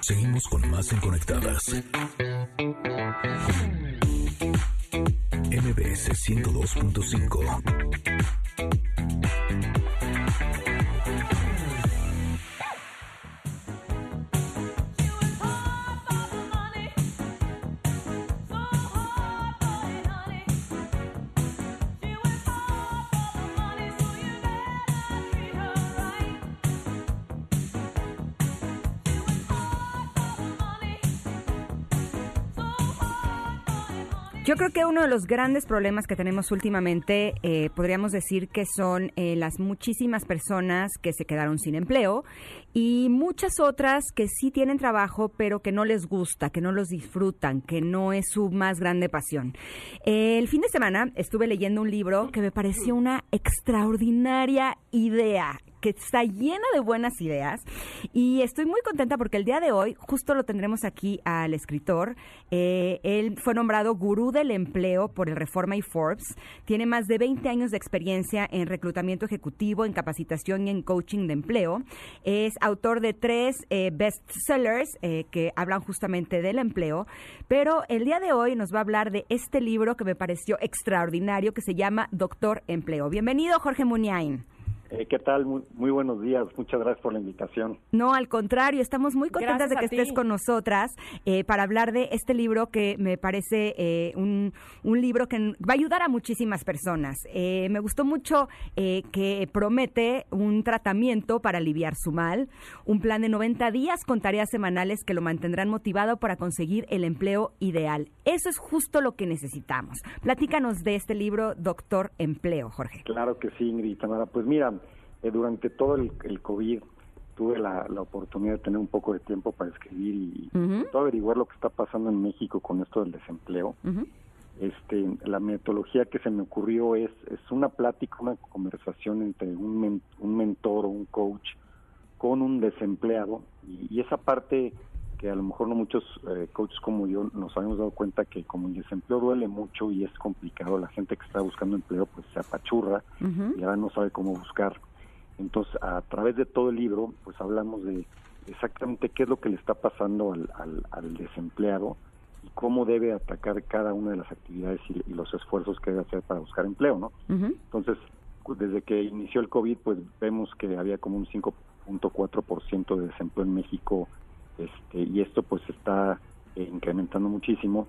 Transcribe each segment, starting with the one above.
Seguimos con más en Conectadas. MBS 102.5. Yo creo que uno de los grandes problemas que tenemos últimamente, eh, podríamos decir que son eh, las muchísimas personas que se quedaron sin empleo y muchas otras que sí tienen trabajo, pero que no les gusta, que no los disfrutan, que no es su más grande pasión. el fin de semana estuve leyendo un libro que me pareció una extraordinaria idea que está llena de buenas ideas y estoy muy contenta porque el día de hoy justo lo tendremos aquí al escritor. Eh, él fue nombrado gurú del empleo por el Reforma y Forbes. Tiene más de 20 años de experiencia en reclutamiento ejecutivo, en capacitación y en coaching de empleo. Es autor de tres eh, bestsellers eh, que hablan justamente del empleo, pero el día de hoy nos va a hablar de este libro que me pareció extraordinario que se llama Doctor Empleo. Bienvenido, Jorge Muniain. Eh, ¿Qué tal? Muy, buenos días. Muchas gracias por la invitación. No, al contrario, estamos muy contentas de que estés con nosotras eh, para hablar de este libro que me parece eh, un, un, libro que va a ayudar a muchísimas personas. me gustó mucho que promete un tratamiento para aliviar su mal, un plan de 90 días con tareas semanales que lo mantendrán motivado para conseguir el empleo ideal. Eso es justo lo que necesitamos. Platícanos de este libro, Doctor Empleo, Jorge. Claro que sí, Ingrid Tamara. Pues mira, eh, durante todo el, COVID tuve la, oportunidad de tener un poco de tiempo para escribir y averiguar lo que está pasando en México con esto del desempleo. Este, la metodología que se me ocurrió es, es una plática, una conversación entre un, un mentor o un coach con un desempleado y, esa parte que a lo mejor no muchos eh, coaches como yo nos habíamos dado cuenta que como el desempleo duele mucho y es complicado, la gente que está buscando empleo pues se apachurra y ahora no sabe cómo buscar entonces, a través de todo el libro, pues hablamos de exactamente qué es lo que le está pasando al, desempleado y cómo debe atacar cada una de las actividades y, los esfuerzos que debe hacer para buscar empleo, ¿no? Entonces, desde que inició el COVID, pues vemos que había como un 5.4% de desempleo en México este, y esto pues está eh, incrementando muchísimo.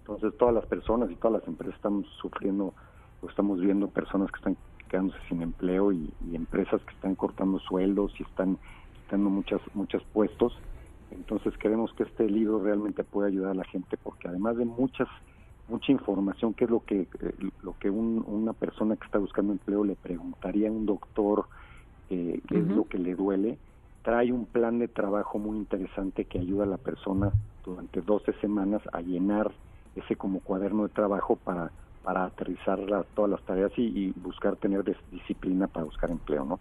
Entonces, todas las personas y todas las empresas estamos sufriendo, o estamos viendo personas que están quedándose sin empleo y, empresas que están cortando sueldos y están quitando muchas muchos puestos. Entonces queremos que este libro realmente pueda ayudar a la gente porque además de muchas mucha información, que es lo que eh, lo que una persona que está buscando empleo le preguntaría a un doctor eh, qué es lo que le duele, trae un plan de trabajo muy interesante que ayuda a la persona durante 12 semanas a llenar ese como cuaderno de trabajo para para aterrizar todas las tareas y, buscar tener disciplina para buscar empleo, ¿no?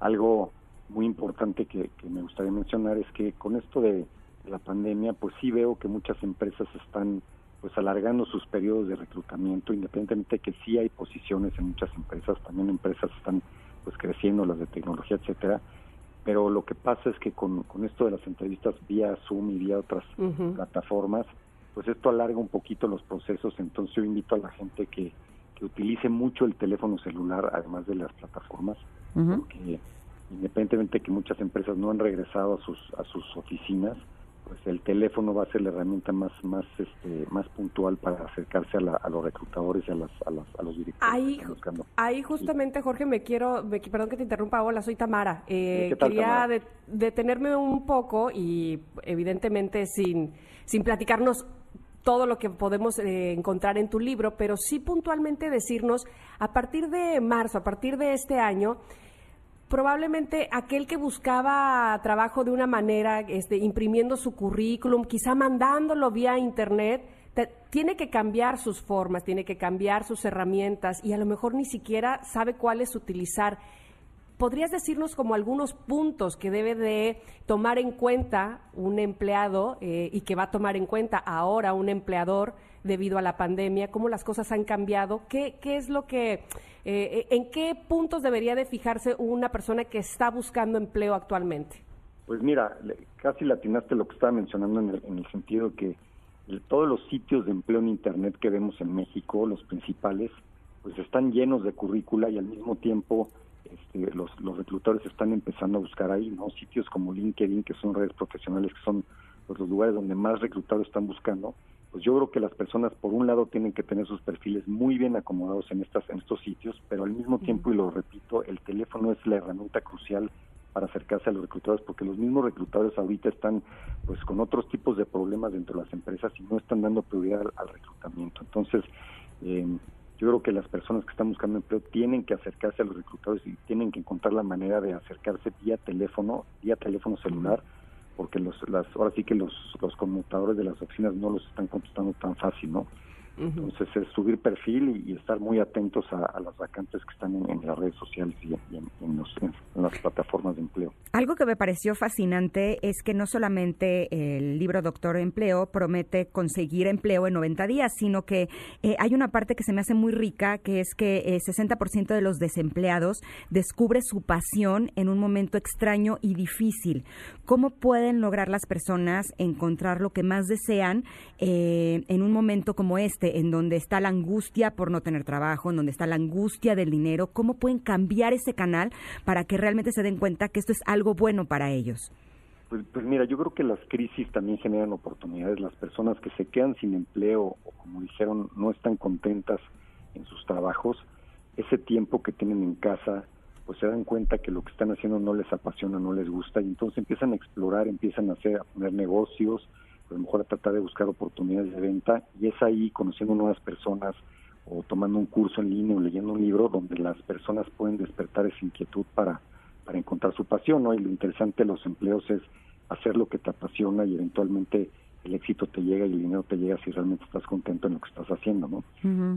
Algo muy importante que, me gustaría mencionar es que con esto de, la pandemia, pues sí veo que muchas empresas están pues alargando sus periodos de reclutamiento, independientemente de que sí hay posiciones en muchas empresas, también empresas están pues creciendo, las de tecnología, etcétera, pero lo que pasa es que con, con esto de las entrevistas vía Zoom y vía otras plataformas, pues esto alarga un poquito los procesos, entonces yo invito a la gente que, que utilice mucho el teléfono celular, además de las plataformas, porque independientemente de que muchas empresas no han regresado a sus, a sus oficinas, pues el teléfono va a ser la herramienta más más este más puntual para acercarse a, los reclutadores y a, las, a, los directores ahí, ahí justamente Jorge me quiero perdón que te interrumpa hola soy Tamara. Eh, quería detenerme un poco y evidentemente sin sin platicarnos todo lo que podemos eh, encontrar en tu libro, pero sí puntualmente decirnos, a partir de marzo, a partir de este año, probablemente aquel que buscaba trabajo de una manera, este, imprimiendo su currículum, quizá mandándolo vía internet, tiene que cambiar sus formas, tiene que cambiar sus herramientas y a lo mejor ni siquiera sabe cuáles utilizar. ¿Podrías decirnos como algunos puntos que debe de tomar en cuenta un empleado eh, y que va a tomar en cuenta ahora un empleador debido a la pandemia? ¿Cómo las cosas han cambiado? ¿Qué, qué es lo que, eh, en qué puntos debería de fijarse una persona que está buscando empleo actualmente? Pues mira, casi latinaste lo que estaba mencionando en el, en el sentido que todos los sitios de empleo en Internet que vemos en México, los principales, pues están llenos de currícula y al mismo tiempo este, los, los reclutadores están empezando a buscar ahí, ¿no? Sitios como LinkedIn, que son redes profesionales, que son pues, los lugares donde más reclutadores están buscando, pues yo creo que las personas por un lado tienen que tener sus perfiles muy bien acomodados en estas en estos sitios, pero al mismo tiempo y lo repito, el teléfono es la herramienta crucial para acercarse a los reclutadores porque los mismos reclutadores ahorita están pues con otros tipos de problemas dentro de las empresas y no están dando prioridad al, reclutamiento. Entonces, eh, yo creo que las personas que están buscando empleo tienen que acercarse a los reclutadores y tienen que encontrar la manera de acercarse vía teléfono, vía teléfono celular, porque los, las, ahora sí que los, los conmutadores de las oficinas no los están contestando tan fácil, ¿no? Entonces es subir perfil y, estar muy atentos a, las vacantes que están en, las redes sociales y, en, las plataformas de empleo. Algo que me pareció fascinante es que no solamente el libro Doctor Empleo promete conseguir empleo en 90 días, sino que eh, hay una parte que se me hace muy rica, que es que eh, 60% de los desempleados descubre su pasión en un momento extraño y difícil. ¿Cómo pueden lograr las personas encontrar lo que más desean eh, en un momento como este? En donde está la angustia por no tener trabajo, en donde está la angustia del dinero, ¿cómo pueden cambiar ese canal para que realmente se den cuenta que esto es algo bueno para ellos? Pues, pues mira, yo creo que las crisis también generan oportunidades. Las personas que se quedan sin empleo o como dijeron, no están contentas en sus trabajos, ese tiempo que tienen en casa, pues se dan cuenta que lo que están haciendo no les apasiona, no les gusta y entonces empiezan a explorar, empiezan a hacer, a poner negocios, a lo mejor a tratar de buscar oportunidades de venta y es ahí conociendo nuevas personas o tomando un curso en línea o leyendo un libro donde las personas pueden despertar esa inquietud para, para encontrar su pasión, ¿no? Y lo interesante de los empleos es hacer lo que te apasiona y eventualmente el éxito te llega y el dinero te llega si realmente estás contento en lo que estás haciendo, ¿no?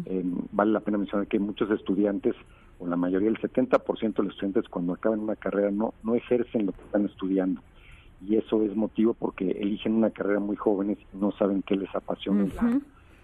Eh, vale la pena mencionar que muchos estudiantes, o la mayoría, el 70% de los estudiantes cuando acaban una carrera no, no ejercen lo que están estudiando y eso es motivo porque eligen una carrera muy jóvenes y no saben qué les apasiona.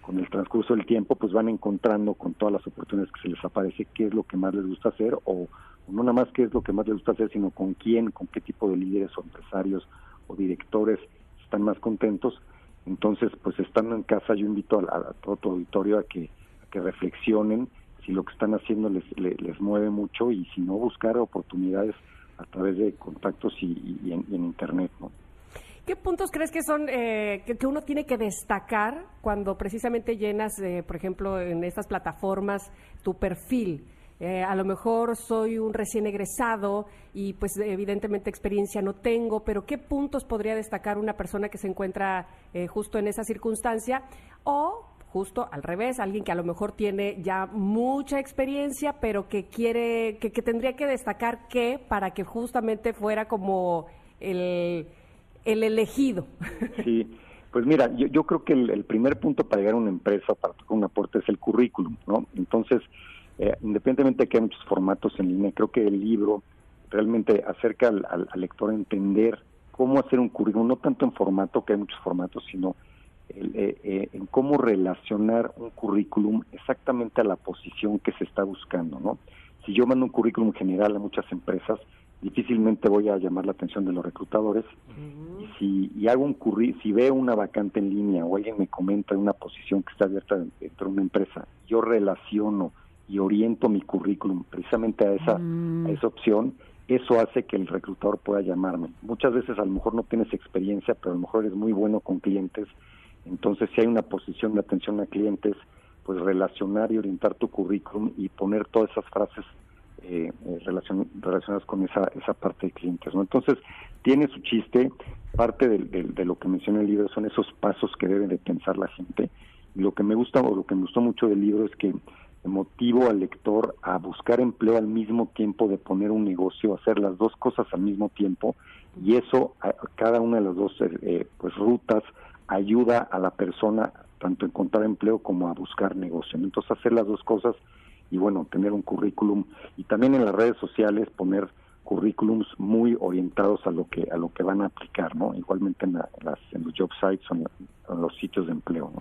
Con el transcurso del tiempo, pues van encontrando con todas las oportunidades que se les aparece qué es lo que más les gusta hacer o, no nada más qué es lo que más les gusta hacer, sino con quién, con qué tipo de líderes o empresarios o directores están más contentos. Entonces, pues estando en casa, yo invito a, todo tu auditorio a que, que reflexionen si lo que están haciendo les, les, les mueve mucho y si no, buscar oportunidades a través de contactos y, en, Internet. ¿Qué puntos crees que son eh, que, uno tiene que destacar cuando precisamente llenas, eh, por ejemplo, en estas plataformas tu perfil? Eh, a lo mejor soy un recién egresado y pues evidentemente experiencia no tengo, pero ¿qué puntos podría destacar una persona que se encuentra justo en esa circunstancia? O justo al revés, alguien que a lo mejor tiene ya mucha experiencia, pero que quiere, que, tendría que destacar qué para que justamente fuera como el, el elegido. Sí, pues mira, yo, creo que el, primer punto para llegar a una empresa, para tocar un aporte, es el currículum, ¿no? Entonces, eh, independientemente de que hay muchos formatos en línea, creo que el libro realmente acerca al, al lector a entender cómo hacer un currículum, no tanto en formato, que hay muchos formatos, sino eh, eh, en cómo relacionar un currículum exactamente a la posición que se está buscando, ¿no? Si yo mando un currículum general a muchas empresas, difícilmente voy a llamar la atención de los reclutadores. Y si y hago un curri si veo una vacante en línea o alguien me comenta una posición que está abierta dentro de una empresa, yo relaciono y oriento mi currículum precisamente a esa, mm. a esa opción, eso hace que el reclutador pueda llamarme. Muchas veces a lo mejor no tienes experiencia, pero a lo mejor eres muy bueno con clientes entonces, si hay una posición de atención a clientes, pues relacionar y orientar tu currículum y poner todas esas frases eh, eh relacionadas con esa, esa parte de clientes. ¿no? Entonces, tiene su chiste, parte de, lo que menciona el libro son esos pasos que debe de pensar la gente. Lo que me gusta o lo que me gustó mucho del libro es que motivo al lector a buscar empleo al mismo tiempo de poner un negocio, hacer las dos cosas al mismo tiempo y eso, cada una de las dos eh, pues rutas ayuda a la persona tanto a encontrar empleo como a buscar negocio. Entonces hacer las dos cosas y bueno, tener un currículum y también en las redes sociales poner currículums muy orientados a lo que a lo que van a aplicar, ¿no? Igualmente en, las en los job sites o en los sitios de empleo.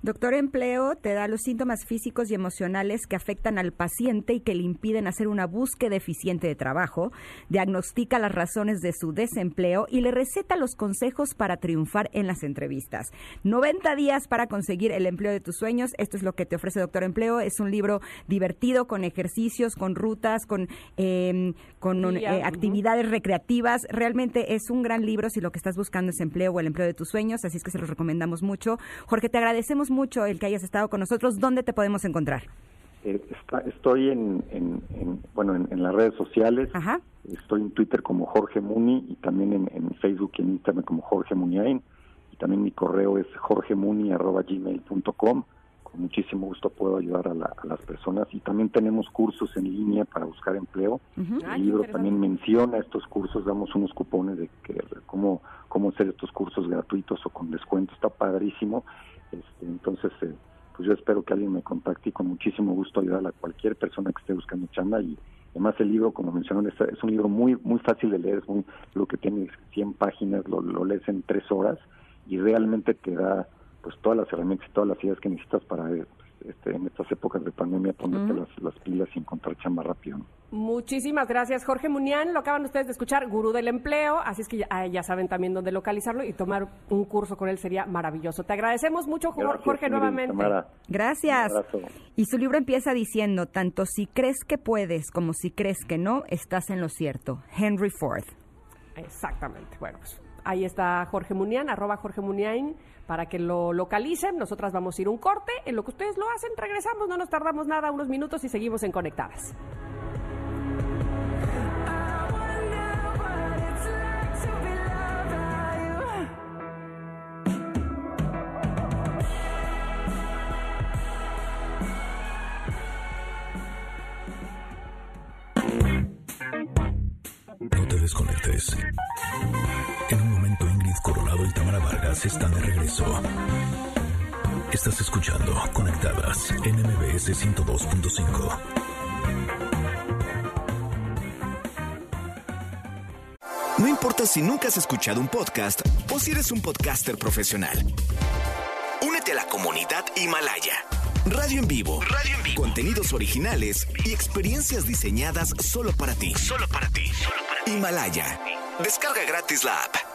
Doctor Empleo te da los síntomas físicos y emocionales que afectan al paciente y que le impiden hacer una búsqueda eficiente de trabajo, diagnostica las razones de su desempleo y le receta los consejos para triunfar en las entrevistas. 90 días para conseguir el empleo de tus sueños. Esto es lo que te ofrece Doctor Empleo. Es un libro divertido, con ejercicios, con rutas, con, em, con eh, actividades recreativas. Realmente es un gran libro si lo que estás buscando es empleo o el empleo de tus sueños. Así es que se los recomendamos mucho. Jorge, te agradecemos mucho el que hayas estado con nosotros. ¿Dónde te podemos encontrar? Eh, estoy en, bueno en, las redes sociales. Estoy en Twitter como Jorge Muni y también en, Facebook y en Instagram como Jorge Muniain. Y también mi correo es jorgemuni.gmail.com. Con muchísimo gusto puedo ayudar a, las personas. Y también tenemos cursos en línea para buscar empleo. El libro también menciona estos cursos. Damos unos cupones de que cómo, cómo hacer estos cursos gratuitos o con descuento. Está padrísimo. Este, entonces, eh, pues yo espero que alguien me contacte y con muchísimo gusto ayudar a cualquier persona que esté buscando chamba y además el libro, como mencionaron, es, un libro muy muy fácil de leer, es muy, lo que tiene 100 páginas, lo, lo lees en tres horas y realmente te da pues todas las herramientas y todas las ideas que necesitas para eh, este, en estas épocas de pandemia ponerte las, pilas y encontrar chamba rápido. Muchísimas gracias, Jorge Munián. Lo acaban ustedes de escuchar, gurú del empleo, así es que ya, ya, saben también dónde localizarlo y tomar un curso con él sería maravilloso. Te agradecemos mucho, Jorge, nuevamente. Gracias. Y su libro empieza diciendo, tanto si crees que puedes como si crees que no, estás en lo cierto. Henry Ford. Exactamente. Bueno, pues ahí está Jorge Munián, arroba Jorge Munián para que lo localicen. Nosotras vamos a ir un corte. En lo que ustedes lo hacen, regresamos, no nos tardamos nada, unos minutos y seguimos en Conectadas. Vargas están de regreso. Estás escuchando Conectadas en MBS 102.5. No importa si nunca has escuchado un podcast o si eres un podcaster profesional. Únete a la comunidad Himalaya. Radio en vivo. Radio en vivo. Contenidos originales y experiencias diseñadas solo para ti. Solo para ti. Solo para ti. Himalaya. Descarga gratis la app.